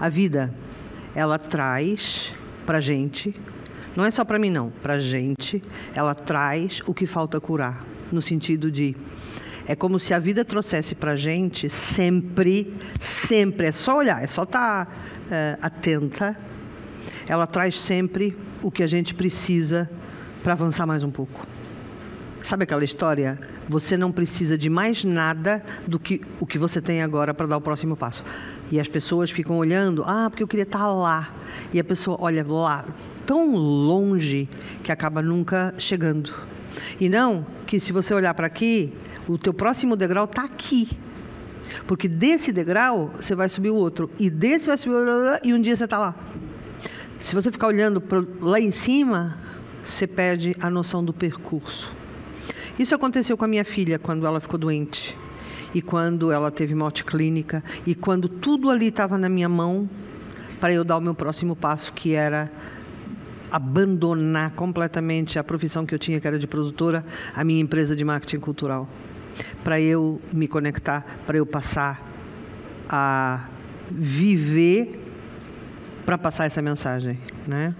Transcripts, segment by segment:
A vida, ela traz pra gente, não é só para mim não, pra gente, ela traz o que falta curar, no sentido de é como se a vida trouxesse pra gente sempre, sempre, é só olhar, é só estar tá, é, atenta. Ela traz sempre o que a gente precisa para avançar mais um pouco. Sabe aquela história? Você não precisa de mais nada do que o que você tem agora para dar o próximo passo. E as pessoas ficam olhando, ah, porque eu queria estar lá. E a pessoa olha lá, tão longe, que acaba nunca chegando. E não que se você olhar para aqui, o teu próximo degrau está aqui. Porque desse degrau você vai subir o outro. E desse vai subir o outro. E um dia você está lá. Se você ficar olhando lá em cima, você perde a noção do percurso. Isso aconteceu com a minha filha quando ela ficou doente e quando ela teve morte clínica e quando tudo ali estava na minha mão para eu dar o meu próximo passo, que era abandonar completamente a profissão que eu tinha, que era de produtora, a minha empresa de marketing cultural, para eu me conectar, para eu passar a viver para passar essa mensagem, né?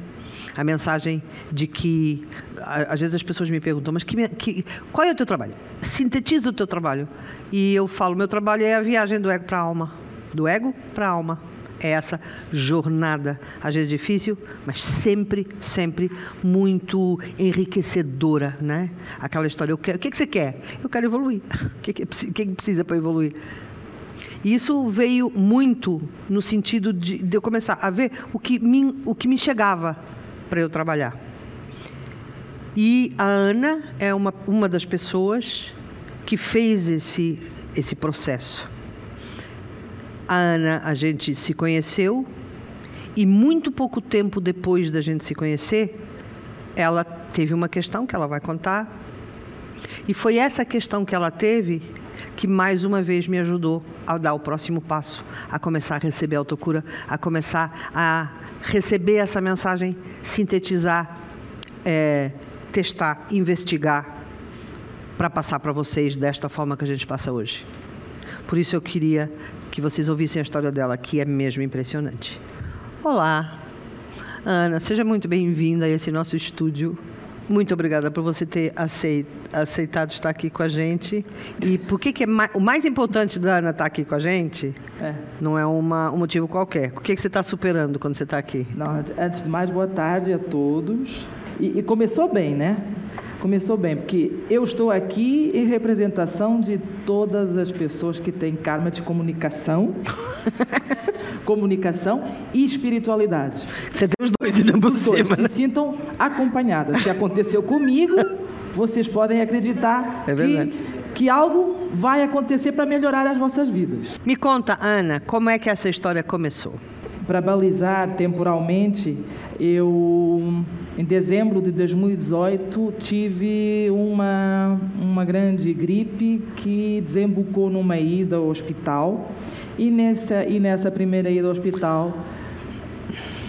A mensagem de que, às vezes as pessoas me perguntam, mas que, que, qual é o teu trabalho? Sintetiza o teu trabalho. E eu falo, meu trabalho é a viagem do ego para a alma. Do ego para a alma. É essa jornada, às vezes difícil, mas sempre, sempre muito enriquecedora, né? Aquela história, eu quero, o que, que você quer? Eu quero evoluir. O que, que, que precisa para evoluir? E isso veio muito no sentido de, de eu começar a ver o que me, o que me chegava para eu trabalhar. E a Ana é uma, uma das pessoas que fez esse, esse processo. A Ana, a gente se conheceu e muito pouco tempo depois da gente se conhecer, ela teve uma questão que ela vai contar. E foi essa questão que ela teve que mais uma vez me ajudou a dar o próximo passo, a começar a receber a autocura, a começar a receber essa mensagem, sintetizar, é, testar, investigar, para passar para vocês desta forma que a gente passa hoje. Por isso eu queria que vocês ouvissem a história dela, que é mesmo impressionante. Olá, Ana, seja muito bem-vinda a esse nosso estúdio muito obrigada por você ter aceitado estar aqui com a gente. E por que, que é mais, o mais importante da Ana estar aqui com a gente é. não é uma, um motivo qualquer. O que, que você está superando quando você está aqui? Não, antes de mais, boa tarde a todos. E, e começou bem, né? Começou bem, porque eu estou aqui em representação de todas as pessoas que têm karma de comunicação, comunicação e espiritualidade. Você tem os dois ainda por cima. Dois. Se né? sintam acompanhadas. Se aconteceu comigo, vocês podem acreditar é que, que algo vai acontecer para melhorar as vossas vidas. Me conta, Ana, como é que essa história começou? Para balizar temporalmente, eu em dezembro de 2018 tive uma, uma grande gripe que desembocou numa ida ao hospital e nessa, e nessa primeira ida ao hospital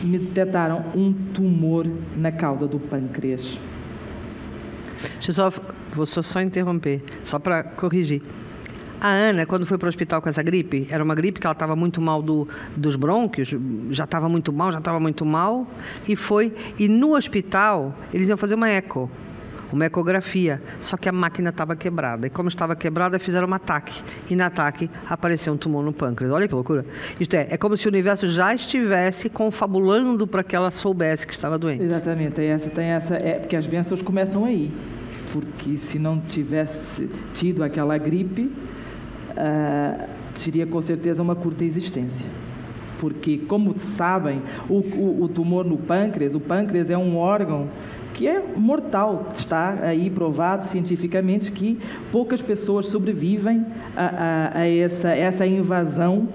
me detectaram um tumor na cauda do pâncreas. Deixa vou só interromper, só para corrigir. A Ana, quando foi para o hospital com essa gripe, era uma gripe que ela estava muito mal do, dos brônquios, já estava muito mal, já estava muito mal, e foi. E no hospital, eles iam fazer uma eco, uma ecografia, só que a máquina estava quebrada. E como estava quebrada, fizeram um ataque. E no ataque apareceu um tumor no pâncreas. Olha que loucura. Isto é, é como se o universo já estivesse confabulando para que ela soubesse que estava doente. Exatamente, tem essa, tem essa, é, porque as bênçãos começam aí. Porque se não tivesse tido aquela gripe, uh, teria com certeza uma curta existência. Porque, como sabem, o, o, o tumor no pâncreas, o pâncreas é um órgão que é mortal. Está aí provado cientificamente que poucas pessoas sobrevivem a, a, a essa, essa invasão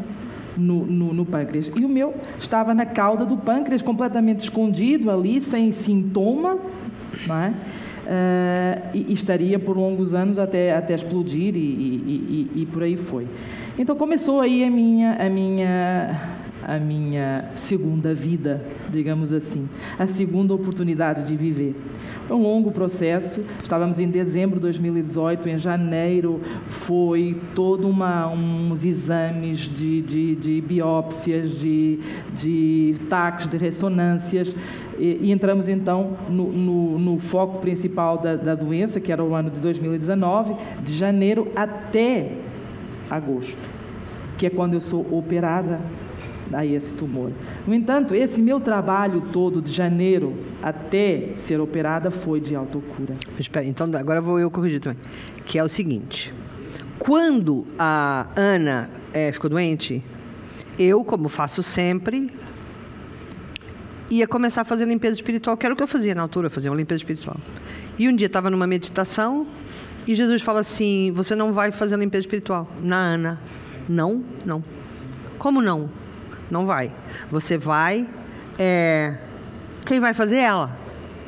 no, no, no, pâncreas. E o meu estava na cauda do pâncreas, completamente escondido ali, sem sintoma, não é? Uh, e, e, estaria por longos anos até, até explodir e, e, e, por aí foi. Então começou aí a minha, a minha, a minha segunda vida, digamos assim, a segunda oportunidade de viver. Foi um longo processo, estávamos em dezembro de 2018, em janeiro foi todo uma, uns exames de, de, de biópsias, de, de taques, de ressonâncias, e, e entramos então no, no, no foco principal da, da doença, que era o ano de 2019, de janeiro até agosto, que é quando eu sou operada a esse tumor. No entanto, esse meu trabalho todo de janeiro até ser operada foi de autocura. Espera, então agora vou eu corrigir também, que é o seguinte: quando a Ana é, ficou doente, eu, como faço sempre, ia começar a fazer limpeza espiritual, que era o que eu fazia na altura, fazer uma limpeza espiritual. E um dia estava numa meditação e Jesus fala assim: Você não vai fazer limpeza espiritual na Ana. Não, não. Como não? Não vai. Você vai. É... Quem vai fazer é ela.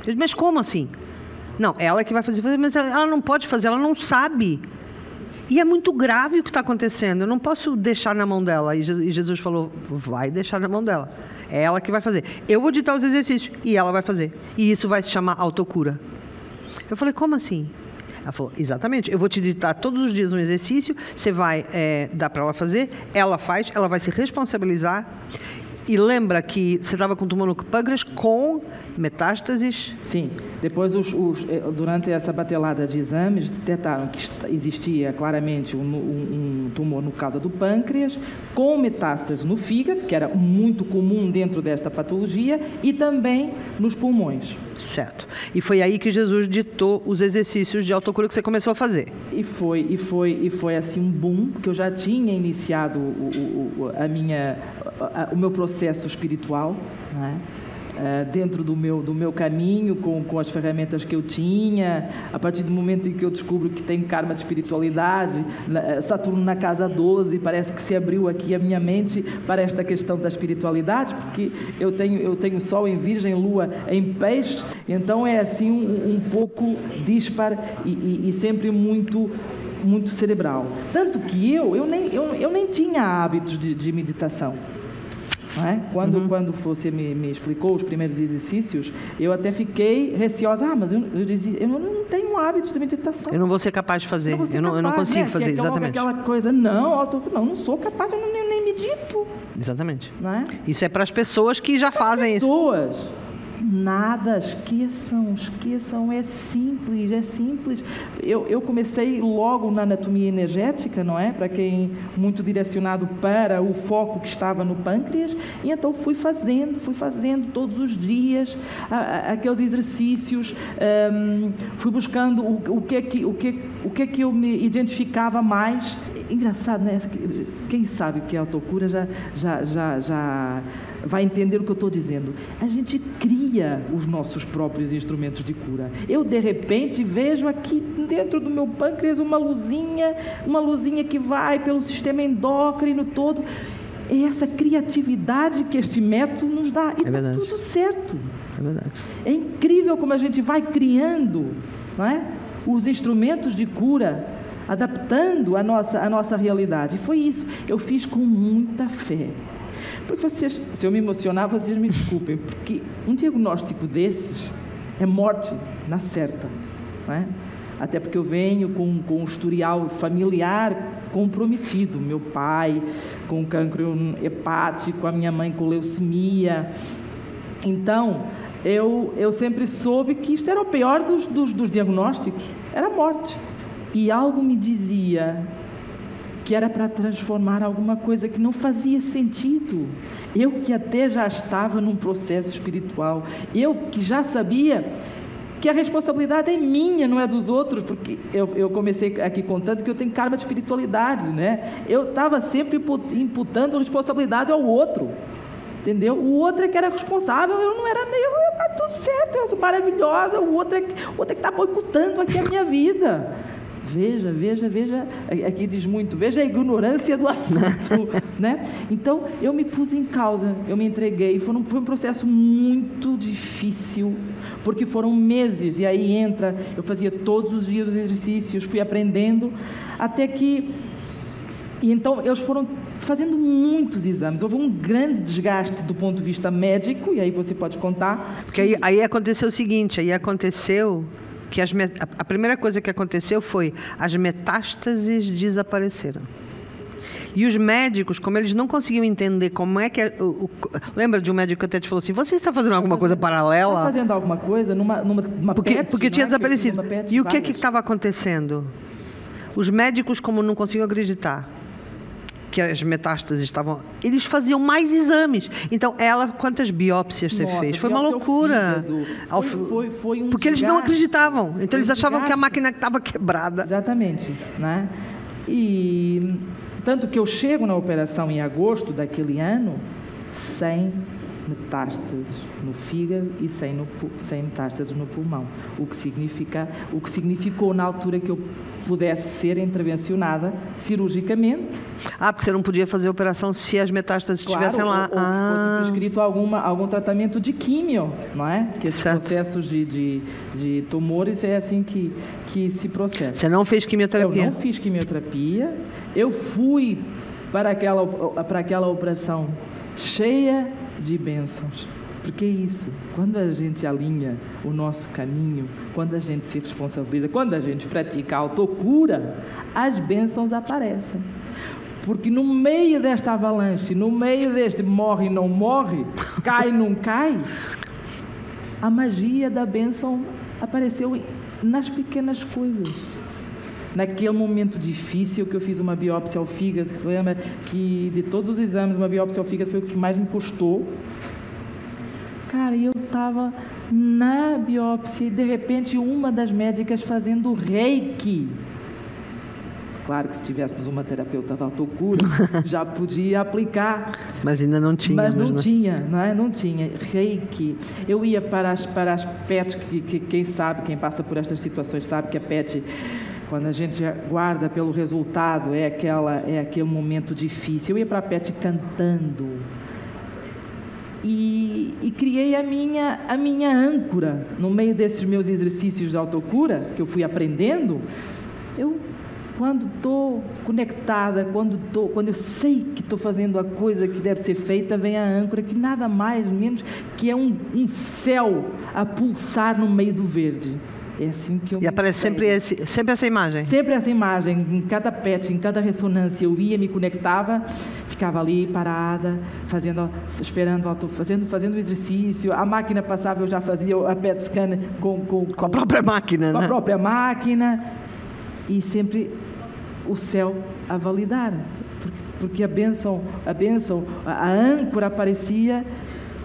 Eu mas como assim? Não, ela que vai fazer, mas ela não pode fazer, ela não sabe. E é muito grave o que está acontecendo. Eu não posso deixar na mão dela. E Jesus falou: vai deixar na mão dela. É ela que vai fazer. Eu vou ditar os exercícios e ela vai fazer. E isso vai se chamar autocura. Eu falei: como assim? Ela falou, exatamente, eu vou te ditar todos os dias um exercício, você vai é, dar para ela fazer, ela faz, ela vai se responsabilizar. E lembra que você estava com tumor no pâncreas com metástases? Sim. Depois, os, os, eh, durante essa batelada de exames, detectaram que existia claramente um, um, um tumor no caldo do pâncreas, com metástases no fígado, que era muito comum dentro desta patologia, e também nos pulmões. Certo. E foi aí que Jesus ditou os exercícios de autocura que você começou a fazer. E foi, e foi, e foi assim um boom, porque eu já tinha iniciado o, o, a minha, a, o meu processo espiritual, né? Eh, dentro do meu, do meu caminho, com, com as ferramentas que eu tinha. A partir do momento em que eu descubro que tem karma de espiritualidade, eh, Saturno na casa 12, parece que se abriu aqui a minha mente para esta questão da espiritualidade, porque eu tenho, eu tenho Sol em Virgem, Lua em Peixe, então é assim um, um pouco dispar e, e, e sempre muito muito cerebral. Tanto que eu, eu, nem, eu, eu nem tinha hábitos de, de meditação. É? Quando, uhum. quando você me, me, explicou os primeiros exercícios, eu até fiquei receosa. Ah, mas eu, eu dizia, eu não tenho um hábito de meditação. Eu não vou ser capaz de fazer. Não eu, não, capaz, eu não consigo né? fazer, que, exatamente. Aquela coisa, não, eu tô, não, não sou capaz, eu não, nem, nem medito. Exatamente. Não é? Isso é para as pessoas que já fazem pessoas. isso. Pessoas. Nada, esqueçam, esqueçam, é simples, é simples. Eu, eu comecei logo na anatomia energética, não é? Para quem muito direcionado para o foco que estava no pâncreas, e então fui fazendo, fui fazendo todos os dias a, a, aqueles exercícios, um, fui buscando o, o, que é que, o, que, o que é que eu me identificava mais. Engraçado, né? Quem sabe o que é autocura já, já, já, já vai entender o que eu estou dizendo. A gente cria os nossos próprios instrumentos de cura. Eu, de repente, vejo aqui dentro do meu pâncreas uma luzinha, uma luzinha que vai pelo sistema endócrino todo. É essa criatividade que este método nos dá. E está é tudo certo. É verdade. É incrível como a gente vai criando não é? os instrumentos de cura adaptando a nossa, a nossa realidade. E foi isso. Eu fiz com muita fé. Porque vocês, se eu me emocionar, vocês me desculpem, porque um diagnóstico desses é morte na certa. É? Até porque eu venho com, com um historial familiar comprometido. Meu pai com cancro hepático, a minha mãe com leucemia. Então, eu, eu sempre soube que isto era o pior dos, dos, dos diagnósticos, era a morte. E algo me dizia que era para transformar alguma coisa que não fazia sentido. Eu que até já estava num processo espiritual, eu que já sabia que a responsabilidade é minha, não é dos outros, porque eu, eu comecei aqui contando que eu tenho karma de espiritualidade, né? Eu estava sempre imputando responsabilidade ao outro, entendeu? O outro é que era responsável, eu não era nem eu, está tudo certo, eu sou maravilhosa, o outro é que está é que tá boicotando aqui a minha vida. Veja, veja, veja, aqui diz muito, veja a ignorância do assunto, né? Então, eu me pus em causa, eu me entreguei, foi um, foi um processo muito difícil, porque foram meses, e aí entra, eu fazia todos os dias os exercícios, fui aprendendo, até que, e então, eles foram fazendo muitos exames. Houve um grande desgaste do ponto de vista médico, e aí você pode contar. Porque aí, aí aconteceu o seguinte, aí aconteceu que as, a primeira coisa que aconteceu foi as metástases desapareceram. E os médicos, como eles não conseguiam entender como é que. É, o, o, lembra de um médico que até te falou assim: você está fazendo alguma coisa paralela? Está fazendo alguma coisa numa, numa, numa porque, PET, porque tinha é? desaparecido. E o que estava acontecendo? Os médicos, como não conseguiam acreditar que as metástases estavam. Eles faziam mais exames. Então, ela, quantas biópsias você Nossa, fez? Foi uma loucura. Foi, foi, foi um Porque desgaste, eles não acreditavam. Então, eles achavam desgaste. que a máquina estava quebrada. Exatamente. Né? E tanto que eu chego na operação em agosto daquele ano sem metástases no fígado e sem, no, sem metástases no pulmão. O que, significa, o que significou na altura que eu pudesse ser intervencionada cirurgicamente. Ah, porque você não podia fazer a operação se as metástases claro, estivessem lá. Ou, ou ah. fosse prescrito alguma, algum tratamento de químio, não é? Que esses certo. processos de, de, de, tumores é assim que, que se processa. Você não fez quimioterapia? Eu não fiz quimioterapia. Eu fui para aquela, para aquela operação cheia de bênçãos. Porque é isso, quando a gente alinha o nosso caminho, quando a gente se responsabiliza, quando a gente pratica a autocura, as bênçãos aparecem. Porque no meio desta avalanche, no meio deste morre não morre, cai não cai, a magia da bênção apareceu nas pequenas coisas. Naquele momento difícil que eu fiz uma biópsia ao fígado, você lembra que de todos os exames, uma biópsia ao fígado foi o que mais me custou, Cara, eu estava na biópsia e de repente uma das médicas fazendo reiki. Claro que se tivéssemos uma terapeuta da autocura, já podia aplicar. Mas ainda não tinha. Mas não, tinha, não é? Não tinha. Reiki. Eu ia para as, para as PETs, que, que quem sabe, quem passa por estas situações sabe que a PET quando a gente guarda pelo resultado, é, aquela, é aquele momento difícil. Eu ia para a PET cantando, e, e, criei a minha, a minha âncora no meio desses meus exercícios de autocura que eu fui aprendendo. Eu, quando estou conectada, quando, tô, quando eu sei que estou fazendo a coisa que deve ser feita, vem a âncora, que nada mais menos que é um, um céu a pulsar no meio do verde. É assim que eu E aparece sempre, esse, sempre essa imagem? Sempre essa imagem. Em cada PET, em cada ressonância, eu ia, me conectava, ficava ali parada, fazendo, esperando, fazendo, fazendo o exercício. A máquina passava, eu já fazia a PET scan com, com, com a própria máquina, com né? a própria máquina. E sempre o céu a validar. Porque a bênção, a bênção, a âncora aparecia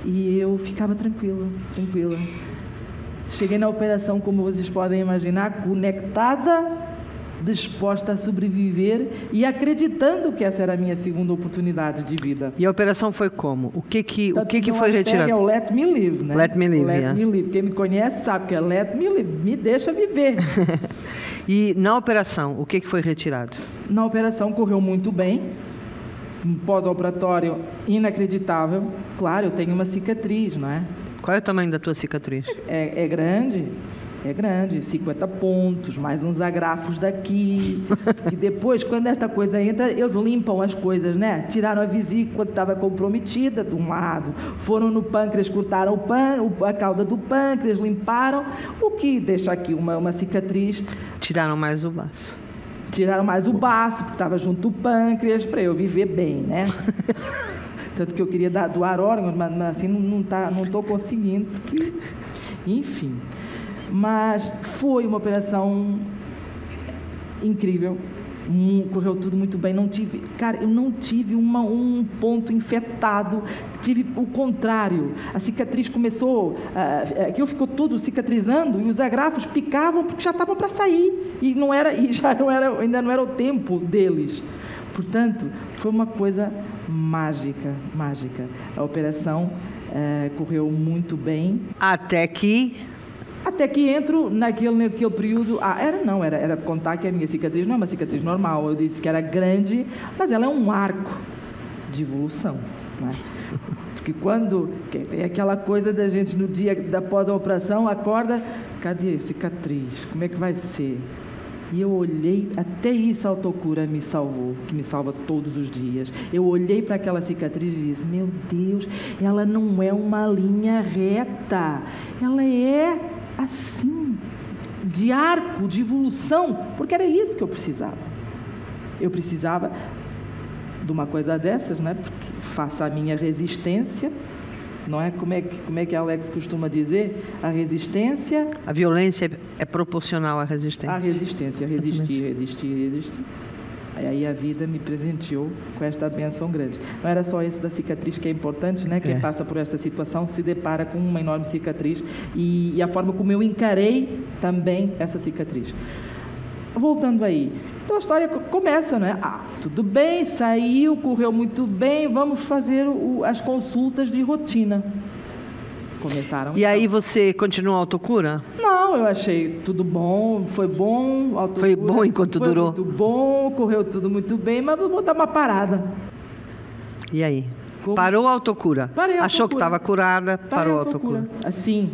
e eu ficava tranquila, tranquila. Cheguei na operação, como vocês podem imaginar, conectada, disposta a sobreviver e acreditando que essa era a minha segunda oportunidade de vida. E a operação foi como? O que que, o que, que foi retirado? É o Let Me Live, né? Let Me Live, Let. Me Live. Quem me conhece sabe que é Let Me Live, me deixa viver. e na operação, o que que foi retirado? Na operação correu muito bem. Um pós-operatório inacreditável. Claro, eu tenho uma cicatriz, não é? Qual é o tamanho da tua cicatriz? É, é grande, é grande, 50 pontos, mais uns agrafos daqui. e depois, quando esta coisa entra, eles limpam as coisas, né? Tiraram a vesícula que estava comprometida de um lado, foram no pâncreas, cortaram o pân, a cauda do pâncreas, limparam, o que deixa aqui uma, uma cicatriz. Tiraram mais o baço. Tiraram mais o baço, porque estava junto o pâncreas, para eu viver bem, né? Tanto que eu queria dar, doar órgãos, mas, mas assim não estou tá, não conseguindo, porque, enfim. Mas foi uma operação incrível, correu tudo muito bem. Não tive, cara, eu não tive uma, um ponto infectado, tive o contrário. A cicatriz começou, uh, aquilo ficou tudo cicatrizando e os agrafos picavam porque já estavam para sair e não era, e já não era, ainda não era o tempo deles. Portanto, foi uma coisa mágica, mágica. A operação é, correu muito bem. Até que. Até que entro naquele, naquele período. Ah, era não, era, era contar que a minha cicatriz não é uma cicatriz normal. Eu disse que era grande, mas ela é um arco de evolução. Né? Porque quando tem aquela coisa da gente no dia da pós-operação, acorda, cadê a cicatriz? Como é que vai ser? E eu olhei, até isso a autocura me salvou, que me salva todos os dias. Eu olhei para aquela cicatriz e disse: Meu Deus, ela não é uma linha reta, ela é assim, de arco, de evolução, porque era isso que eu precisava. Eu precisava de uma coisa dessas, né? Porque faça a minha resistência não é? Como é que, como é que Alex costuma dizer? A resistência. A violência é proporcional à resistência. A resistência, resistir, resistir, resistir. Aí a vida me presenteou com esta benção grande. Não era só esse da cicatriz que é importante, né? Quem é. passa por esta situação se depara com uma enorme cicatriz e, e a forma como eu encarei também essa cicatriz. Voltando aí, então a história começa, né? Ah, tudo bem, saiu, correu muito bem, vamos fazer o, as consultas de rotina. Começaram. E então. aí você continua a autocura? Não, eu achei tudo bom, foi bom. Autocura, foi bom enquanto foi durou? Muito bom, correu tudo muito bem, mas vou dar uma parada. E aí? Como? Parou a autocura? Parei a Achou autocura. que estava curada, Parei parou a autocura. autocura. Assim,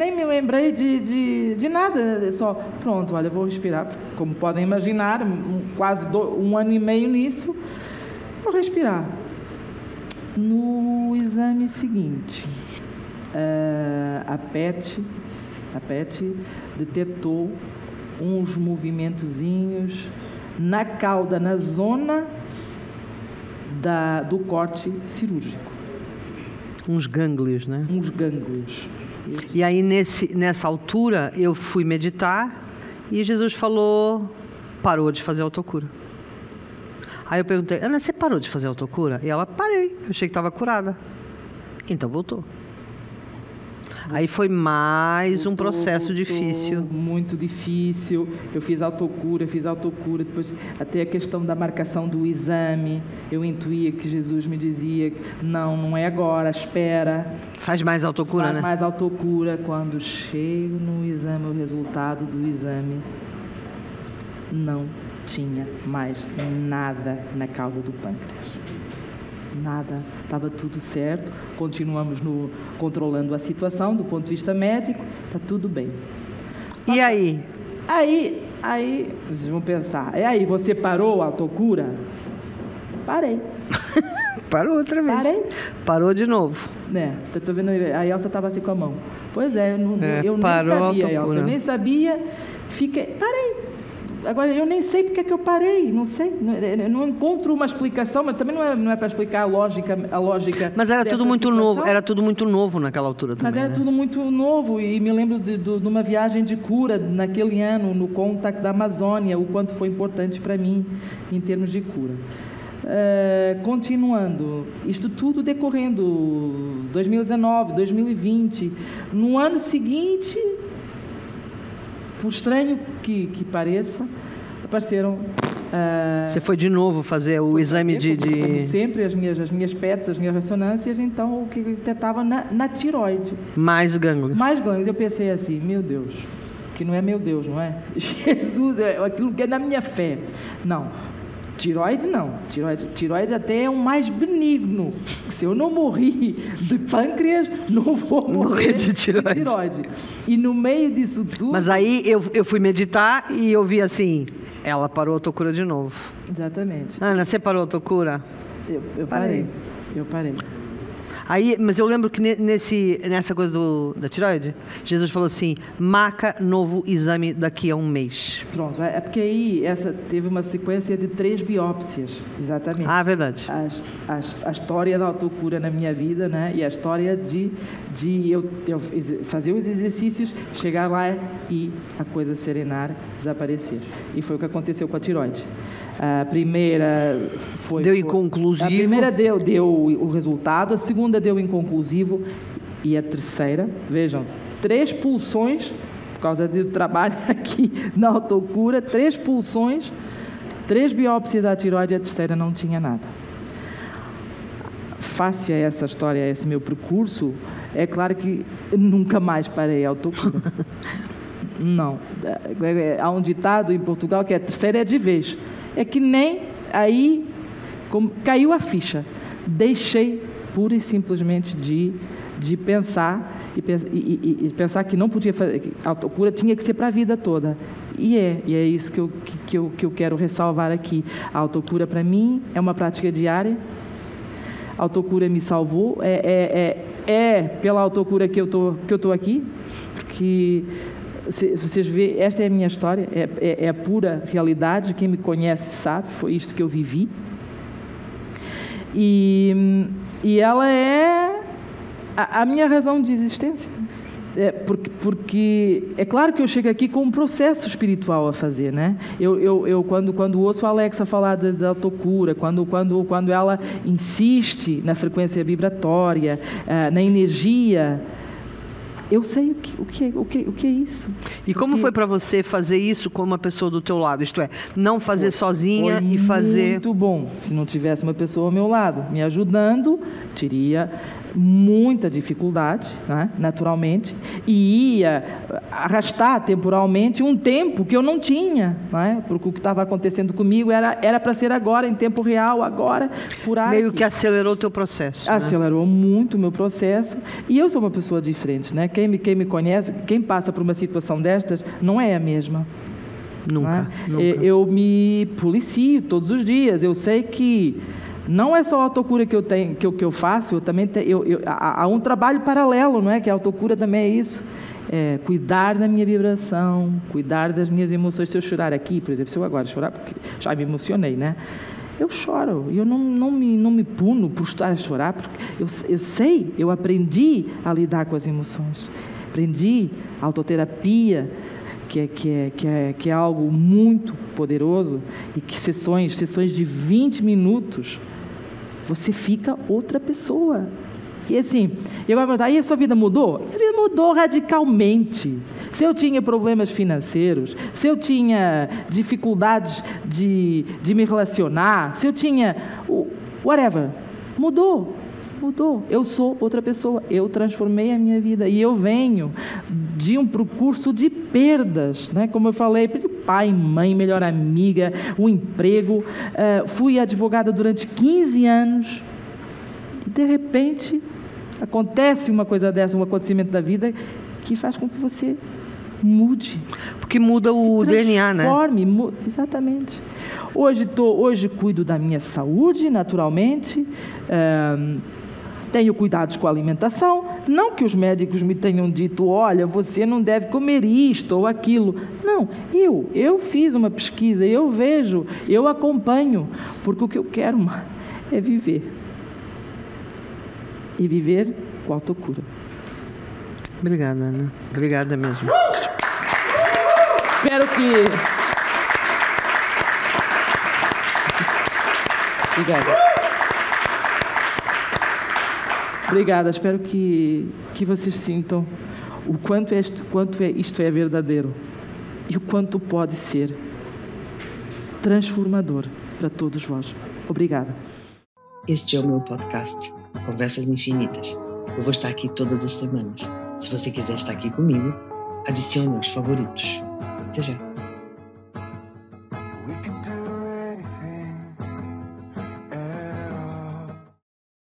nem me lembrei de, de, de nada, só, pronto, olha, vou respirar, como podem imaginar, um, quase do, um ano e meio nisso, vou respirar. No exame seguinte, uh, a PET, a PET detectou uns movimentozinhos na cauda, na zona da, do corte cirúrgico. Uns gânglios, né? Uns gânglios. E aí, nesse, nessa altura, eu fui meditar e Jesus falou: parou de fazer autocura. Aí eu perguntei: Ana, você parou de fazer autocura? E ela: parei, eu achei que estava curada. Então voltou. Aí foi mais um processo difícil. Muito difícil. Eu fiz autocura, fiz autocura, depois até a questão da marcação do exame. Eu intuía que Jesus me dizia: não, não é agora, espera. Faz mais autocura, Faz né? mais autocura. Quando chego no exame, o resultado do exame não tinha mais nada na cauda do pâncreas nada, estava tudo certo, continuamos no, controlando a situação do ponto de vista médico, está tudo bem. E aí? Aí, aí, vocês vão pensar, e aí, você parou a autocura? Parei. Parou outra vez. Parei. Parou de novo. Né, tô vendo, a Elsa estava assim com a mão. Pois é, eu, não, é, eu nem sabia, Elsa, eu nem sabia, fiquei, parei. Agora, eu nem sei porque é que eu parei, não sei. Não, não encontro uma explicação, mas também não é, não é para explicar a lógica. A lógica mas era tudo muito situação. novo, era tudo muito novo naquela altura também. Mas era né? tudo muito novo, e me lembro de, de, de, uma viagem de cura naquele ano, no Contact da Amazônia, o quanto foi importante para mim em termos de cura. Uh, continuando, isto tudo decorrendo 2019, 2020. No ano seguinte, por estranho que, que pareça, apareceram. Uh, Você foi de novo fazer o exame fazer, de, como, de, como, sempre, as minhas, as minhas PETs, as minhas ressonâncias, então o que detectava na, na tiroide. Mais gânglios. Mais gânglios. Eu pensei assim, meu Deus, que não é meu Deus, não é? Jesus, é aquilo que é na minha fé. Não. Tiroide não. Tiroide, tiroide até é um mais benigno. Se eu não morri de pâncreas, não vou morrer de tiroide. de tiroide. E no meio disso tudo. Mas aí eu, eu fui meditar e eu vi assim: ela parou a autocura de novo. Exatamente. Ana, você parou a autocura? Eu, eu parei. parei. Eu parei. Aí, mas eu lembro que nesse, nessa coisa do, da tiroide, Jesus falou assim: marca novo exame daqui a um mês. Pronto, é porque aí essa teve uma sequência de três biópsias, exatamente. Ah, verdade. As, as, a história da autocura na minha vida, né? E a história de, de eu, eu fazer os exercícios, chegar lá e a coisa serenar, desaparecer. E foi o que aconteceu com a tiroide. A primeira foi. Deu inconclusivo. A primeira deu, deu o resultado, a segunda deu inconclusivo e a terceira, vejam, três pulsões, por causa do trabalho aqui na autocura, três pulsões, três biópsias da tiroide e a terceira não tinha nada. Face a essa história, a esse meu percurso, é claro que nunca mais parei a autocura. não. Há um ditado em Portugal que é terceira é de vez é que nem aí como, caiu a ficha. Deixei pura e simplesmente de, de pensar e, e, e, pensar que não podia fazer, que a autocura tinha que ser para a vida toda. E é, e é isso que eu, que, eu, que eu quero ressalvar aqui. A autocura, para mim, é uma prática diária. A autocura me salvou. É, é, é, é pela autocura que eu tô, que eu estou aqui, porque vocês veem, esta é a minha história, é, é, é, a pura realidade. Quem me conhece sabe, foi isto que eu vivi. E, e ela é a, a minha razão de existência. É porque, porque, é claro que eu chego aqui com um processo espiritual a fazer, né? Eu, eu, eu quando, quando ouço a Alexa falar da autocura, quando, quando, quando ela insiste na frequência vibratória, uh, na energia, eu sei o que, o que, o que, o que é isso. E como foi para você fazer isso com uma pessoa do teu lado? Isto é, não fazer foi, sozinha foi e fazer. Muito bom. Se não tivesse uma pessoa ao meu lado me ajudando, teria muita dificuldade, né, naturalmente, e ia arrastar temporalmente um tempo que eu não tinha, né, porque o que estava acontecendo comigo era era para ser agora, em tempo real, agora, por aí. Meio que acelerou o teu processo. Né? Acelerou né? muito o meu processo, e eu sou uma pessoa diferente, né? Quem me, quem me conhece, quem passa por uma situação destas, não é a mesma. Nunca, né? nunca. Eu me policio todos os dias, eu sei que não é só a autocura que eu tenho, que eu, que eu faço, eu também tenho, eu, eu, há, há, um trabalho paralelo, não é? Que a autocura também é isso. É, cuidar da minha vibração, cuidar das minhas emoções. Se eu chorar aqui, por exemplo, se eu agora chorar, porque já me emocionei, né? Eu choro, eu não, não, me, não me puno por estar a chorar, porque eu, eu sei, eu aprendi a lidar com as emoções. Aprendi a autoterapia, que é, que é, que é, que é algo muito poderoso, e que sessões, sessões de 20 minutos, você fica outra pessoa. E assim, e agora perguntar, e a sua vida mudou? Minha vida mudou radicalmente. Se eu tinha problemas financeiros, se eu tinha dificuldades de, de me relacionar, se eu tinha. whatever, mudou mudou. Eu sou outra pessoa. Eu transformei a minha vida. E eu venho de um percurso de perdas, né? como eu falei, pai, mãe, melhor amiga, um emprego. Uh, fui advogada durante 15 anos. E de repente acontece uma coisa dessa, um acontecimento da vida que faz com que você mude. Porque muda o DNA, né? Mu exatamente. Hoje, tô, hoje cuido da minha saúde, naturalmente. Uh, tenho cuidados com a alimentação, não que os médicos me tenham dito, olha, você não deve comer isto ou aquilo. Não, eu, eu fiz uma pesquisa, eu vejo, eu acompanho, porque o que eu quero é viver. E viver com autocura. Obrigada, Ana. Obrigada mesmo. Espero que. Obrigada. Obrigada, espero que, que vocês sintam o quanto, é, quanto é, isto é verdadeiro e o quanto pode ser transformador para todos vós. Obrigada. Este é o meu podcast, Conversas Infinitas. Eu vou estar aqui todas as semanas. Se você quiser estar aqui comigo, adicione aos favoritos. Até já.